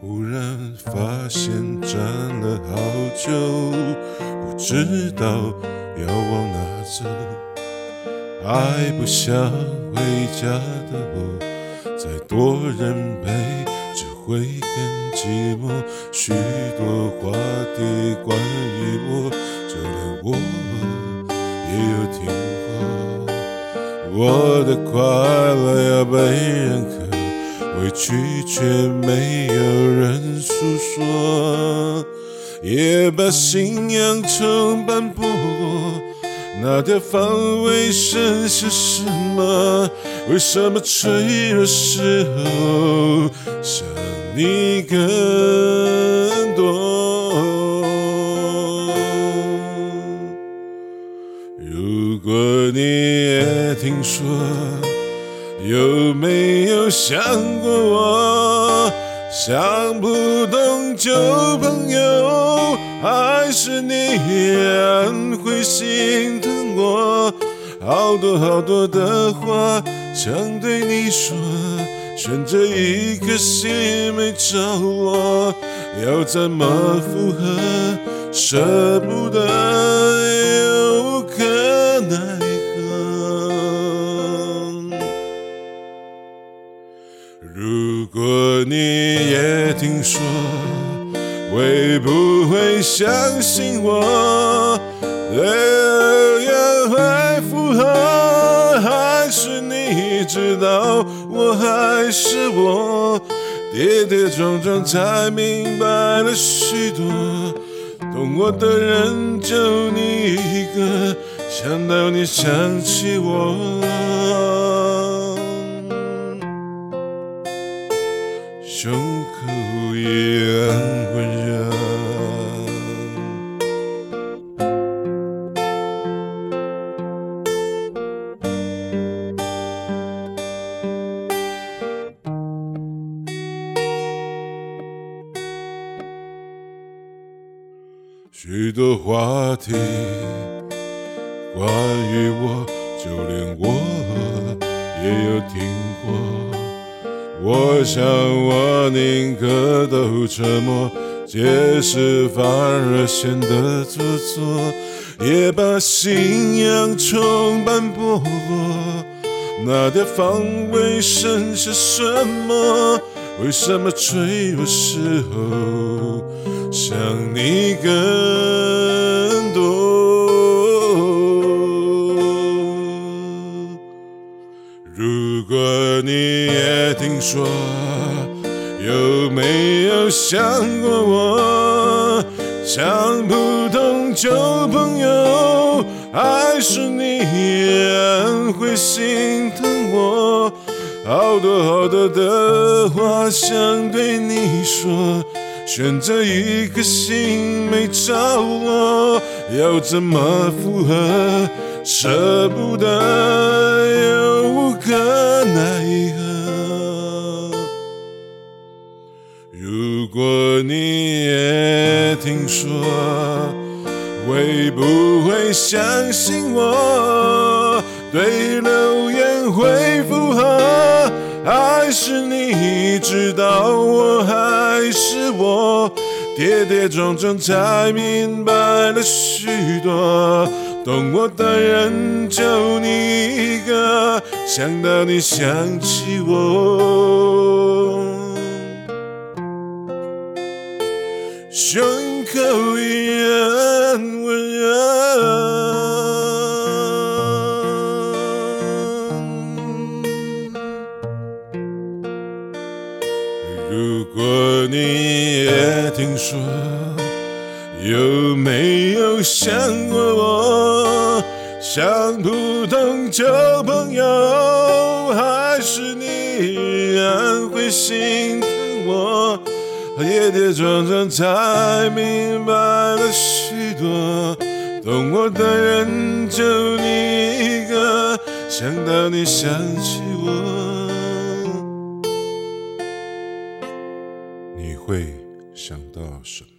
忽然发现站了好久，不知道要往哪走。爱不想回家的我，再多人陪只会更寂寞。许多话题关于我，就连我也有听过。我的快乐要被认可，委屈却没有人诉说，也把信仰承斑驳。那条防卫剩下什么？为什么脆弱时候想你更多？如果你也听说，有没有想过我？想不通旧朋友，还是你依然会心疼我？好多好多的话想对你说，悬着一颗心没着落，要怎么复合？舍不得又无可奈如果你也听说，会不会相信我？对了，也会复合，还是你知道我还是我？跌跌撞撞才明白了许多，懂我的人就你一个，想到你想起我。胸口依然温热。许多话题关于我，就连我也有听。我想，我宁可都沉默，解释反而显得做作，也把信仰承斑驳。那点防卫剩下什么？为什么脆弱时候想你更如果你也听说，有没有想过我？想不通旧朋友，还是你依然会心疼我？好多好多的话想对你说，悬着一颗心没着落，要怎么复合？舍不得可奈何。如果你也听说，会不会相信我？对流言会附和，还是你知道我还是我？跌跌撞撞才明白了许多。懂我的人就你一个，想到你想起我，胸口依然温热。如果你也听说。有没有想过我？想不通旧朋友，还是你依然会心疼我？跌跌撞撞才明白了许多，懂我的人就你一个，想到你想起我，你会想到什么？